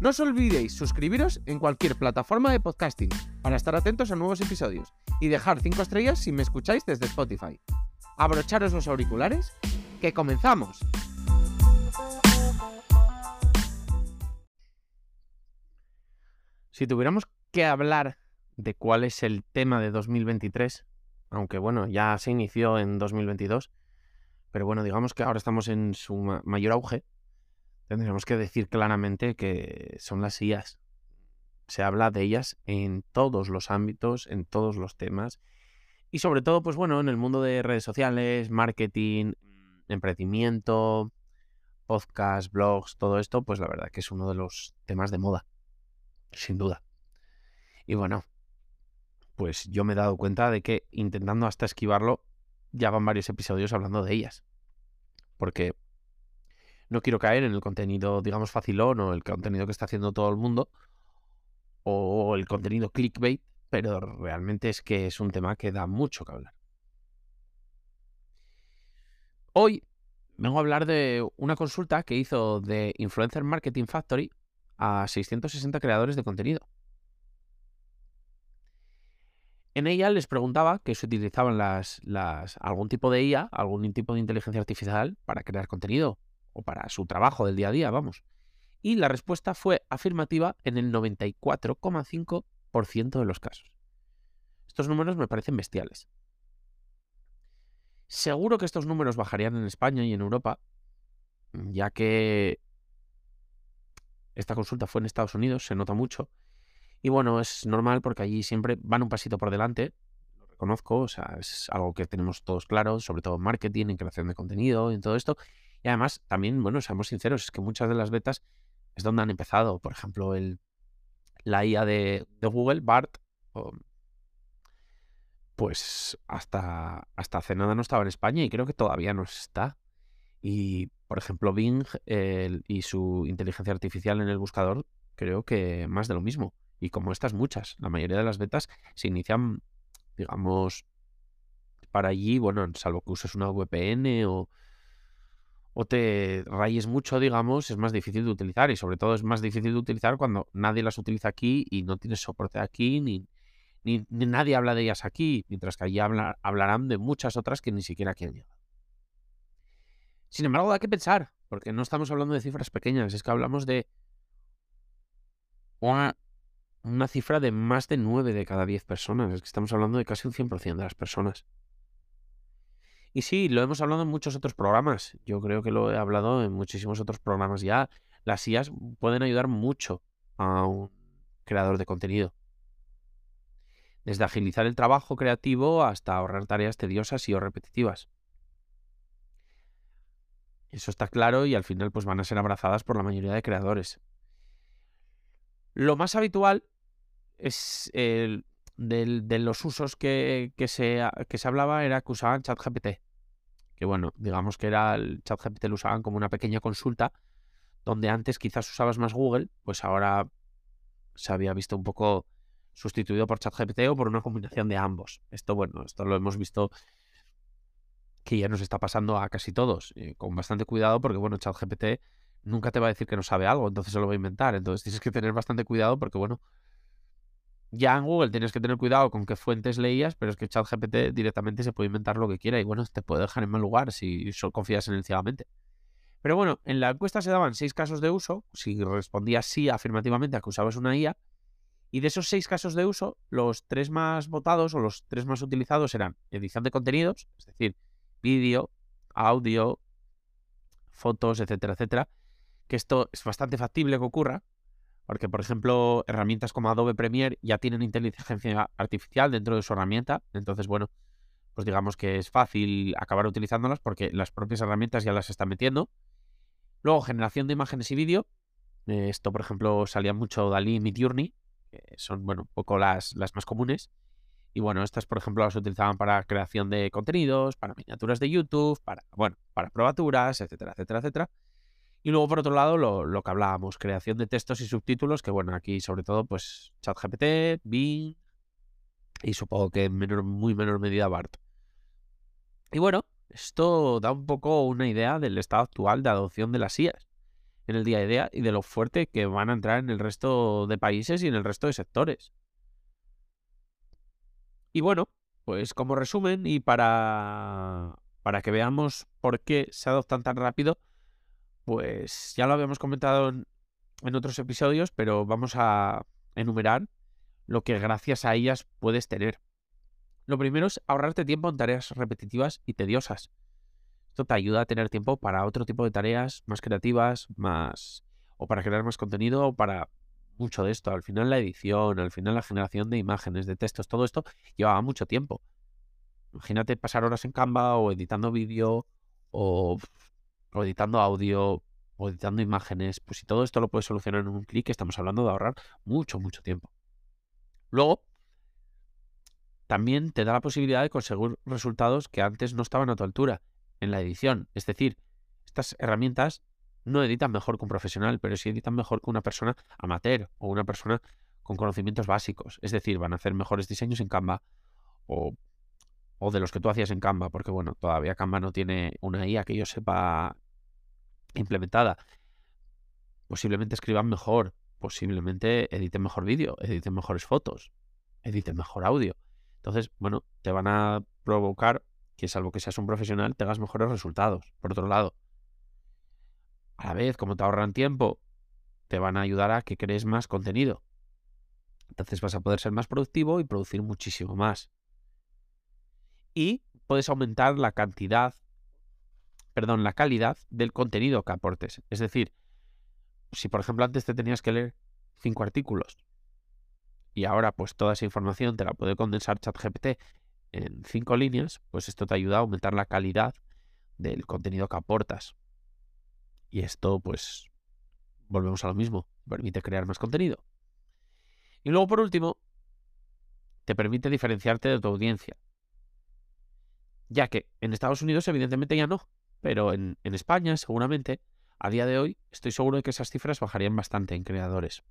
No os olvidéis suscribiros en cualquier plataforma de podcasting para estar atentos a nuevos episodios y dejar 5 estrellas si me escucháis desde Spotify. Abrocharos los auriculares, que comenzamos. Si tuviéramos que hablar de cuál es el tema de 2023, aunque bueno, ya se inició en 2022, pero bueno, digamos que ahora estamos en su mayor auge, tendríamos que decir claramente que son las IAS. Se habla de ellas en todos los ámbitos, en todos los temas. Y sobre todo, pues bueno, en el mundo de redes sociales, marketing, emprendimiento, podcast, blogs, todo esto, pues la verdad que es uno de los temas de moda, sin duda. Y bueno, pues yo me he dado cuenta de que intentando hasta esquivarlo, ya van varios episodios hablando de ellas. Porque no quiero caer en el contenido, digamos, facilón o el contenido que está haciendo todo el mundo o el contenido clickbait, pero realmente es que es un tema que da mucho que hablar. Hoy vengo a hablar de una consulta que hizo de Influencer Marketing Factory a 660 creadores de contenido. En ella les preguntaba que se utilizaban las, las, algún tipo de IA, algún tipo de inteligencia artificial para crear contenido o para su trabajo del día a día, vamos. Y la respuesta fue afirmativa en el 94,5% de los casos. Estos números me parecen bestiales. Seguro que estos números bajarían en España y en Europa, ya que esta consulta fue en Estados Unidos, se nota mucho. Y bueno, es normal porque allí siempre van un pasito por delante, lo reconozco, o sea, es algo que tenemos todos claros, sobre todo en marketing, en creación de contenido, en todo esto. Y además, también, bueno, seamos sinceros, es que muchas de las betas es donde han empezado. Por ejemplo, el, la IA de, Google, BART, pues hasta, hasta hace nada no estaba en España y creo que todavía no está. Y, por ejemplo, Bing y su inteligencia artificial en el buscador, creo que más de lo mismo. Y como estas muchas, la mayoría de las betas se inician, digamos, para allí, bueno, salvo que uses una VPN o, o te rayes mucho, digamos, es más difícil de utilizar y sobre todo es más difícil de utilizar cuando nadie las utiliza aquí y no tienes soporte aquí ni, ni, nadie habla de ellas aquí, mientras que allí hablarán de muchas otras que ni siquiera aquí han llegado. Sin embargo, da que pensar, porque no estamos hablando de cifras pequeñas, es que hablamos de una, una cifra de más de 9 de cada 10 personas, es que estamos hablando de casi un 100% de las personas. Y sí, lo hemos hablado en muchos otros programas. Yo creo que lo he hablado en muchísimos otros programas ya. Las IAs pueden ayudar mucho a un creador de contenido. Desde agilizar el trabajo creativo hasta ahorrar tareas tediosas y o repetitivas. Eso está claro y al final pues van a ser abrazadas por la mayoría de creadores. Lo más habitual es el, de los usos que, se, que se hablaba era que usaban ChatGPT que bueno, digamos que era el ChatGPT lo usaban como una pequeña consulta, donde antes quizás usabas más Google, pues ahora se había visto un poco sustituido por ChatGPT o por una combinación de ambos. Esto, bueno, esto lo hemos visto que ya nos está pasando a casi todos, eh, con bastante cuidado porque, bueno, ChatGPT nunca te va a decir que no sabe algo, entonces se lo va a inventar. Entonces tienes que tener bastante cuidado porque, bueno, ya en Google tienes que tener cuidado con qué fuentes leías, pero es que ChatGPT directamente se puede inventar lo que quiera y bueno, te puede dejar en mal lugar si confías en él ciegamente. Pero bueno, en la encuesta se daban seis casos de uso, si respondías sí afirmativamente a que usabas una IA, y de esos seis casos de uso, los tres más votados o los tres más utilizados eran edición de contenidos, es decir, vídeo, audio, fotos, etcétera, etcétera, que esto es bastante factible que ocurra, porque, por ejemplo, herramientas como Adobe Premiere ya tienen inteligencia artificial dentro de su herramienta. Entonces, bueno, pues digamos que es fácil acabar utilizándolas porque las propias herramientas ya las están metiendo. Luego, generación de imágenes y vídeo. Eh, esto, por ejemplo, salía mucho Dalí y Midjourney, que son, bueno, un poco las, las más comunes. Y bueno, estas, por ejemplo, las utilizaban para creación de contenidos, para miniaturas de YouTube, para, bueno, para probaturas, etcétera, etcétera, etcétera. Y luego, por otro lado, lo, que hablábamos, creación de textos y subtítulos, que bueno, aquí sobre todo, pues ChatGPT, Bing y supongo que en menor, muy menor medida BART. Y bueno, esto da un poco una idea del estado actual de adopción de las IAS en el día a día y de lo fuerte que van a entrar en el resto de países y en el resto de sectores. Y bueno, pues como resumen y para, para que veamos por qué se adoptan tan rápido, pues ya lo habíamos comentado en, en otros episodios, pero vamos a enumerar lo que gracias a ellas puedes tener. Lo primero es ahorrarte tiempo en tareas repetitivas y tediosas. Esto te ayuda a tener tiempo para otro tipo de tareas más creativas, más o para crear más contenido o para mucho de esto. Al final la edición, al final la generación de imágenes, de textos, todo esto llevaba mucho tiempo. Imagínate pasar horas en Canva o editando vídeo o, o editando audio o editando imágenes. Pues si todo esto lo puedes solucionar en un clic, estamos hablando de ahorrar mucho, mucho tiempo. Luego, también te da la posibilidad de conseguir resultados que antes no estaban a tu altura en la edición. Es decir, estas herramientas no editan mejor que un profesional, pero sí editan mejor que una persona amateur o una persona con conocimientos básicos. Es decir, van a hacer mejores diseños en Canva o, o de los que tú hacías en Canva, porque bueno, todavía Canva no tiene una IA que yo sepa implementada. Posiblemente escriban mejor, posiblemente editen mejor vídeo, editen mejores fotos, editen mejor audio. Entonces, bueno, te van a provocar que salvo que seas un profesional, tengas mejores resultados. Por otro lado, a la vez, como te ahorran tiempo, te van a ayudar a que crees más contenido. Entonces vas a poder ser más productivo y producir muchísimo más. Y puedes aumentar la cantidad, perdón, la calidad del contenido que aportes. Es decir, si por ejemplo antes te tenías que leer cinco artículos y ahora pues toda esa información te la puede condensar ChatGPT en cinco líneas, pues esto te ayuda a aumentar la calidad del contenido que aportas. Y esto, pues, volvemos a lo mismo, permite crear más contenido. Y luego, por último, te permite diferenciarte de tu audiencia. Ya que en Estados Unidos, evidentemente, ya no, pero en, España, seguramente, a día de hoy, estoy seguro de que esas cifras bajarían bastante en creadores.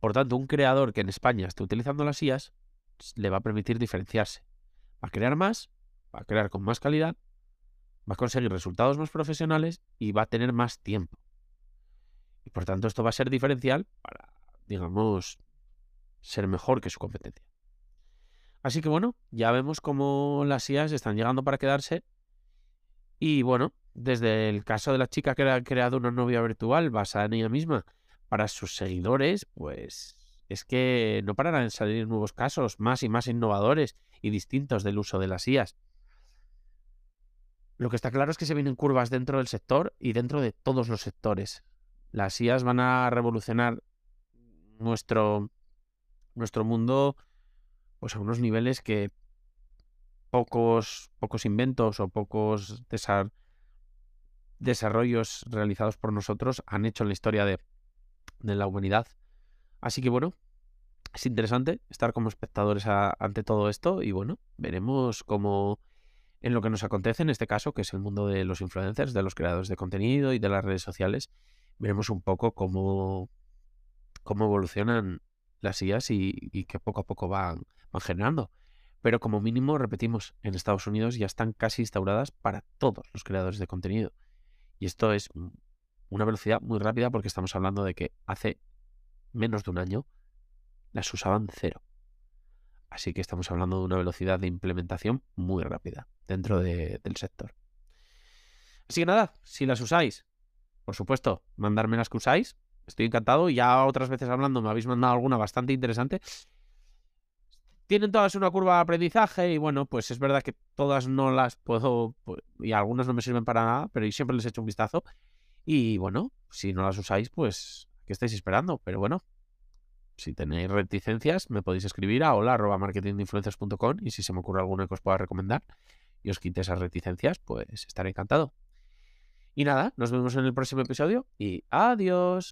Por tanto, un creador que en España esté utilizando las IAS le va a permitir diferenciarse. Va a crear más, va a crear con más calidad, va a conseguir resultados más profesionales y va a tener más tiempo. Y por tanto esto va a ser diferencial para, digamos, ser mejor que su competencia. Así que bueno, ya vemos cómo las IAs están llegando para quedarse. Y bueno, desde el caso de la chica que ha creado una novia virtual basada en ella misma para sus seguidores, pues es que no pararán de salir nuevos casos más y más innovadores y distintos del uso de las IAS. Lo que está claro es que se vienen curvas dentro del sector y dentro de todos los sectores. Las IAS van a revolucionar nuestro, nuestro mundo pues a unos niveles que pocos, pocos inventos o pocos desarrollos realizados por nosotros han hecho en la historia de, la humanidad. Así que bueno, es interesante estar como espectadores ante todo esto y bueno, veremos cómo en lo que nos acontece en este caso, que es el mundo de los influencers, de los creadores de contenido y de las redes sociales, veremos un poco cómo, cómo evolucionan las IAS y, que poco a poco van, generando. Pero como mínimo, repetimos, en Estados Unidos ya están casi instauradas para todos los creadores de contenido. Y esto es una velocidad muy rápida porque estamos hablando de que hace menos de un año las usaban cero. Así que estamos hablando de una velocidad de implementación muy rápida dentro del sector. Así que nada, si las usáis, por supuesto, mandarme las que usáis. Estoy encantado. Ya otras veces hablando me habéis mandado alguna bastante interesante. Tienen todas una curva de aprendizaje y bueno, pues es verdad que todas no las puedo pues, y algunas no me sirven para nada, pero siempre les echo un vistazo. Y bueno, si no las usáis, pues ¿qué estáis esperando? Pero bueno, si tenéis reticencias, me podéis escribir a hola y si se me ocurre alguna que os pueda recomendar y os quite esas reticencias, pues estaré encantado. Y nada, nos vemos en el próximo episodio y adiós.